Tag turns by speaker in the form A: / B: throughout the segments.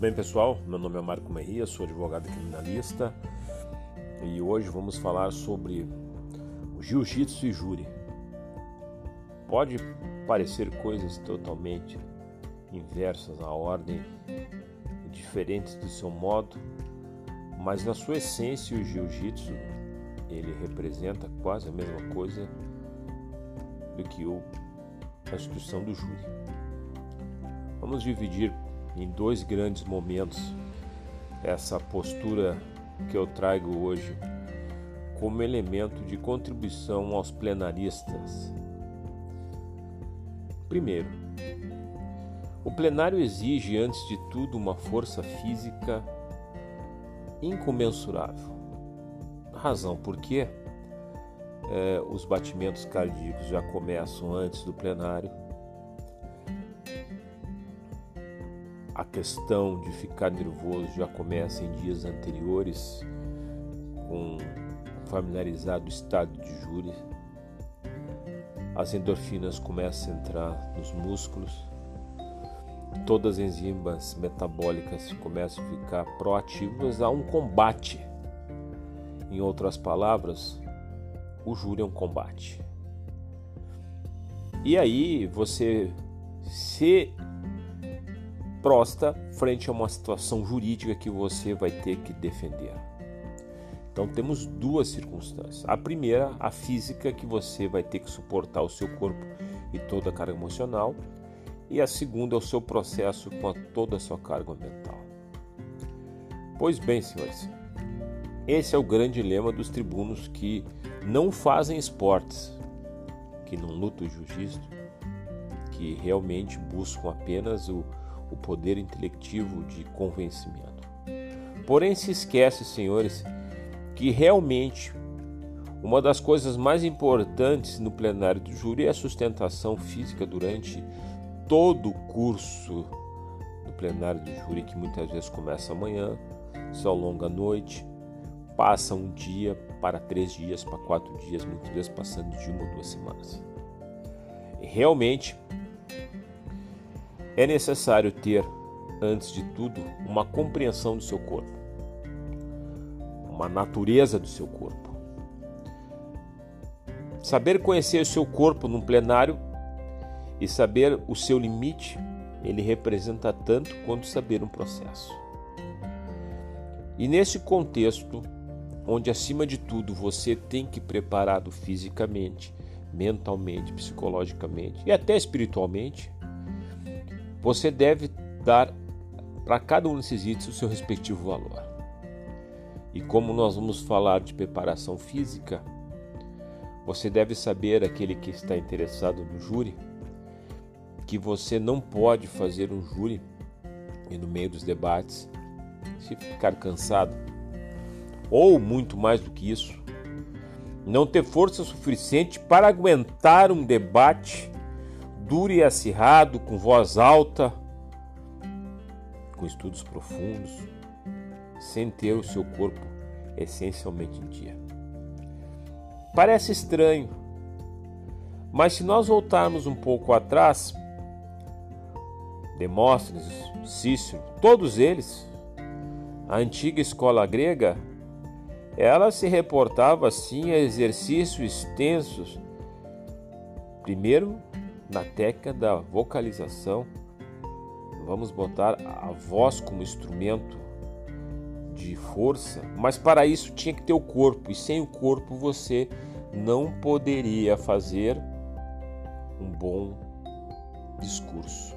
A: bem, pessoal? Meu nome é Marco Merria, sou advogado criminalista e hoje vamos falar sobre jiu-jitsu e júri. Pode parecer coisas totalmente inversas à ordem, diferentes do seu modo, mas na sua essência o jiu-jitsu ele representa quase a mesma coisa do que o, a instituição do júri. Vamos dividir em dois grandes momentos essa postura que eu trago hoje como elemento de contribuição aos plenaristas. Primeiro, o plenário exige, antes de tudo, uma força física incomensurável. Razão porque é, os batimentos cardíacos já começam antes do plenário, questão de ficar nervoso já começa em dias anteriores, com familiarizado estado de júri. As endorfinas começam a entrar nos músculos, todas as enzimas metabólicas começam a ficar proativas a um combate. Em outras palavras, o júri é um combate. E aí você se prosta frente a uma situação jurídica que você vai ter que defender. Então temos duas circunstâncias. A primeira, a física que você vai ter que suportar o seu corpo e toda a carga emocional, e a segunda é o seu processo com toda a sua carga mental. Pois bem, senhores, esse é o grande lema dos tribunos que não fazem esportes, que não lutam jiu-jitsu, que realmente buscam apenas o o poder intelectivo de convencimento. Porém, se esquece, senhores, que realmente uma das coisas mais importantes no plenário do júri é a sustentação física durante todo o curso do plenário do júri, que muitas vezes começa amanhã, se alonga a noite, passa um dia para três dias, para quatro dias, muitas vezes passando de uma ou duas semanas. E realmente é necessário ter, antes de tudo, uma compreensão do seu corpo, uma natureza do seu corpo. Saber conhecer o seu corpo num plenário e saber o seu limite, ele representa tanto quanto saber um processo. E nesse contexto, onde acima de tudo você tem que preparado fisicamente, mentalmente, psicologicamente e até espiritualmente, você deve dar para cada um desses itens o seu respectivo valor. E como nós vamos falar de preparação física, você deve saber, aquele que está interessado no júri, que você não pode fazer um júri e no meio dos debates se ficar cansado, ou muito mais do que isso, não ter força suficiente para aguentar um debate duro e acirrado, com voz alta, com estudos profundos, sem ter o seu corpo essencialmente em dia. Parece estranho, mas se nós voltarmos um pouco atrás, Demóstenes, Cícero, todos eles, a antiga escola grega, ela se reportava assim a exercícios extensos, primeiro na técnica da vocalização, vamos botar a voz como instrumento de força, mas para isso tinha que ter o corpo, e sem o corpo você não poderia fazer um bom discurso.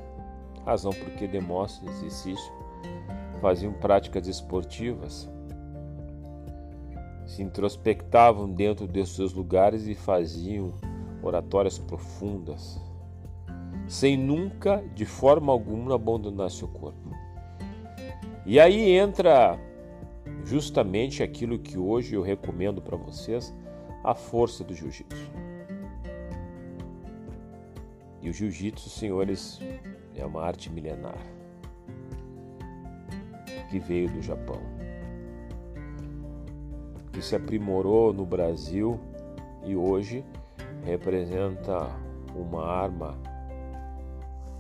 A: Razão porque Demóstenes e faziam práticas esportivas, se introspectavam dentro de seus lugares e faziam oratórias profundas, sem nunca, de forma alguma, abandonar seu corpo. E aí entra justamente aquilo que hoje eu recomendo para vocês, a força do jiu-jitsu. E o jiu-jitsu, senhores, é uma arte milenar que veio do Japão, que se aprimorou no Brasil e hoje representa uma arma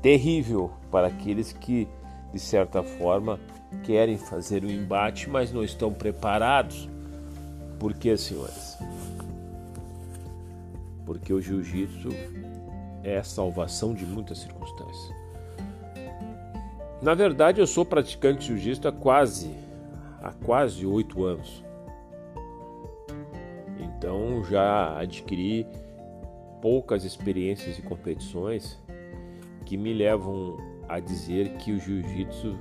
A: terrível para aqueles que de certa forma, querem fazer o embate, mas não estão preparados. Por que, senhores? Porque o jiu-jitsu é a salvação de muitas circunstâncias. Na verdade, eu sou praticante de jiu-jitsu há quase há quase oito anos. Então já adquiri poucas experiências e competições que me levam a dizer que o jiu-jitsu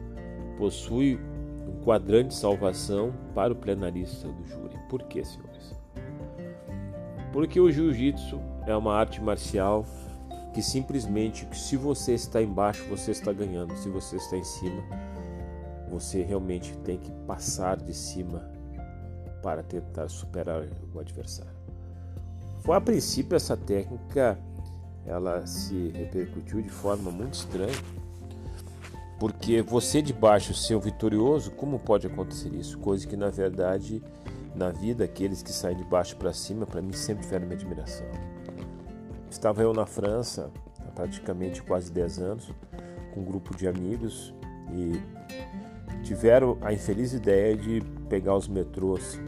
A: possui um quadrante de salvação para o plenarista do júri. Por quê, senhores? Porque o jiu-jitsu é uma arte marcial que simplesmente, se você está embaixo, você está ganhando. Se você está em cima, você realmente tem que passar de cima para tentar superar o adversário. Foi a princípio essa técnica ela se repercutiu de forma muito estranha, porque você de baixo ser o vitorioso, como pode acontecer isso? Coisa que na verdade na vida aqueles que saem de baixo para cima, para mim sempre tiveram minha admiração. Estava eu na França há praticamente quase 10 anos, com um grupo de amigos e tiveram a infeliz ideia de pegar os metrôs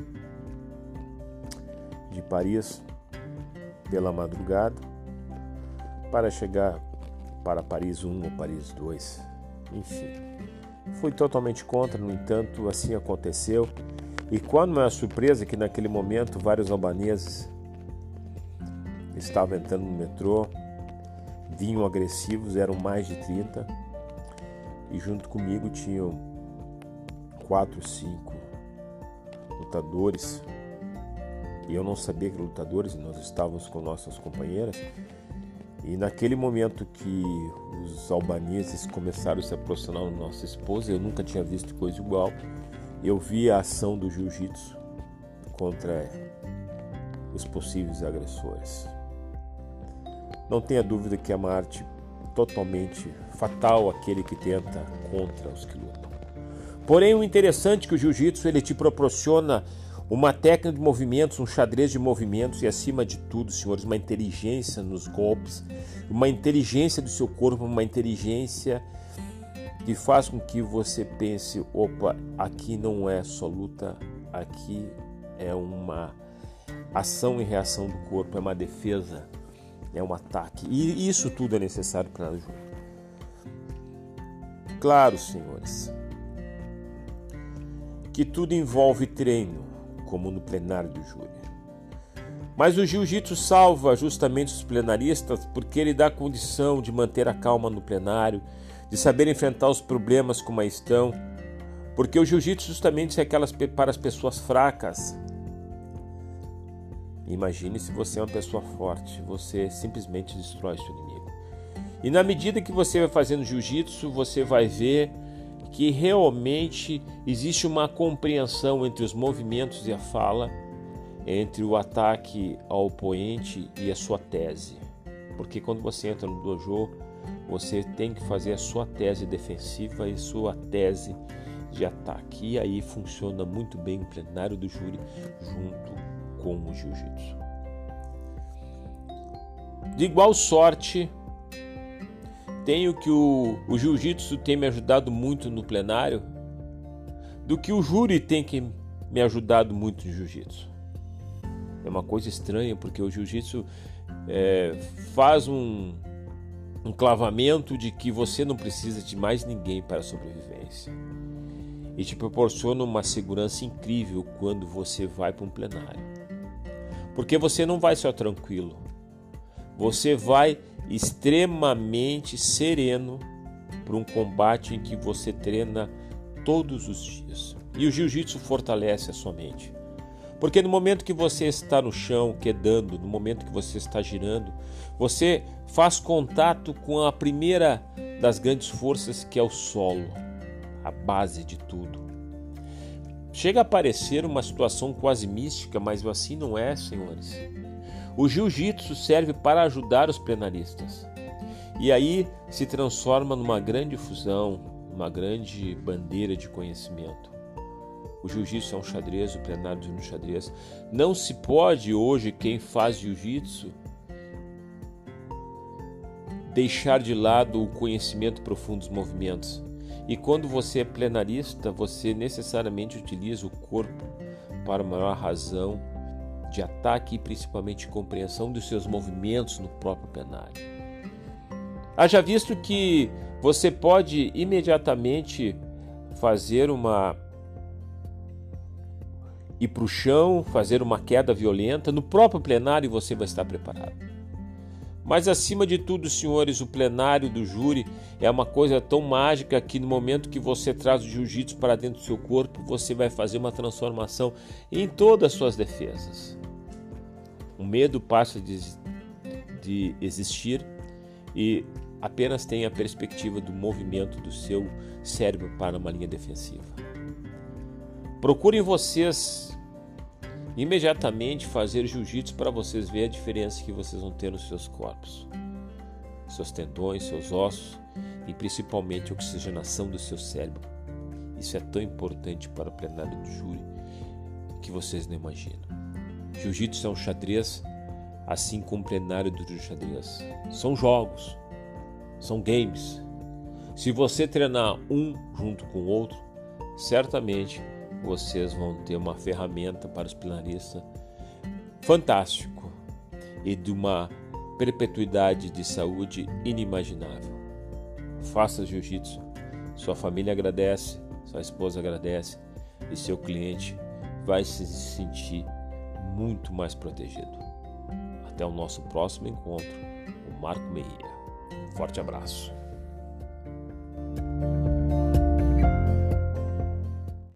A: de Paris pela madrugada para chegar para Paris 1 ou Paris 2. Enfim, fui totalmente contra, no entanto, assim aconteceu. E quando não é surpresa que naquele momento vários albaneses estavam entrando no metrô, vinham agressivos, eram mais de 30, e junto comigo tinham quatro, cinco lutadores e eu não sabia que lutadores, nós estávamos com nossas companheiras. E naquele momento que os albaneses começaram a se aproximar da nossa esposa, eu nunca tinha visto coisa igual. Eu vi a ação do jiu-jitsu contra os possíveis agressores. Não tenha dúvida que é uma arte totalmente fatal aquele que tenta contra os que lutam. Porém, o interessante é que o jiu-jitsu ele te proporciona uma técnica de movimentos, um xadrez de movimentos e, acima de tudo, senhores, uma inteligência nos golpes, uma inteligência do seu corpo, uma inteligência que faz com que você pense: opa, aqui não é só luta, aqui é uma ação e reação do corpo, é uma defesa, é um ataque. E isso tudo é necessário para a Claro, senhores, que tudo envolve treino, como no plenário do júri. Mas o jiu-jitsu salva justamente os plenaristas porque ele dá condição de manter a calma no plenário, de saber enfrentar os problemas como estão, porque o jiu-jitsu justamente é aquelas para as pessoas fracas. Imagine se você é uma pessoa forte, você simplesmente destrói seu inimigo. E na medida que você vai fazendo jiu-jitsu, você vai ver que realmente existe uma compreensão entre os movimentos e a fala, entre o ataque ao oponente e a sua tese. Porque quando você entra no dojo, você tem que fazer a sua tese defensiva e sua tese de ataque. E aí funciona muito bem o plenário do júri junto com o jiu-jitsu. De igual sorte, tenho que o, o jiu-jitsu tem me ajudado muito no plenário do que o júri tem que me ajudado muito no jiu-jitsu. É uma coisa estranha porque o jiu-jitsu é, faz um, um clavamento de que você não precisa de mais ninguém para a sobrevivência e te proporciona uma segurança incrível quando você vai para um plenário. Porque você não vai só tranquilo, você vai extremamente sereno para um combate em que você treina todos os dias. E o jiu-jitsu fortalece a sua mente. Porque no momento que você está no chão, quedando, no momento que você está girando, você faz contato com a primeira das grandes forças que é o solo, a base de tudo. Chega a parecer uma situação quase mística, mas assim não é, senhores. O jiu-jitsu serve para ajudar os plenaristas. E aí se transforma numa grande fusão, uma grande bandeira de conhecimento. O jiu-jitsu é um xadrez, o plenário é um xadrez. Não se pode hoje quem faz jiu-jitsu deixar de lado o conhecimento profundo dos movimentos. E quando você é plenarista, você necessariamente utiliza o corpo para maior razão de ataque e principalmente compreensão dos seus movimentos no próprio plenário. Haja visto que você pode imediatamente fazer uma ir para o chão, fazer uma queda violenta, no próprio plenário você vai estar preparado. Mas acima de tudo, senhores, o plenário do júri é uma coisa tão mágica que no momento que você traz o jiu-jitsu para dentro do seu corpo, você vai fazer uma transformação em todas as suas defesas. O medo passa de, de existir e apenas tem a perspectiva do movimento do seu cérebro para uma linha defensiva. Procurem vocês imediatamente fazer jiu-jitsu para vocês verem a diferença que vocês vão ter nos seus corpos, seus tendões, seus ossos e principalmente a oxigenação do seu cérebro. Isso é tão importante para o plenário do júri que vocês não imaginam. Jiu-jitsu é um xadrez, assim como o plenário do xadrez. São jogos, são games. Se você treinar um junto com o outro, certamente vocês vão ter uma ferramenta para os plenaristas fantástico e de uma perpetuidade de saúde inimaginável. Faça jiu-jitsu, sua família agradece, sua esposa agradece e seu cliente vai se sentir muito mais protegido. Até o nosso próximo encontro, o Marco Meia. Forte abraço.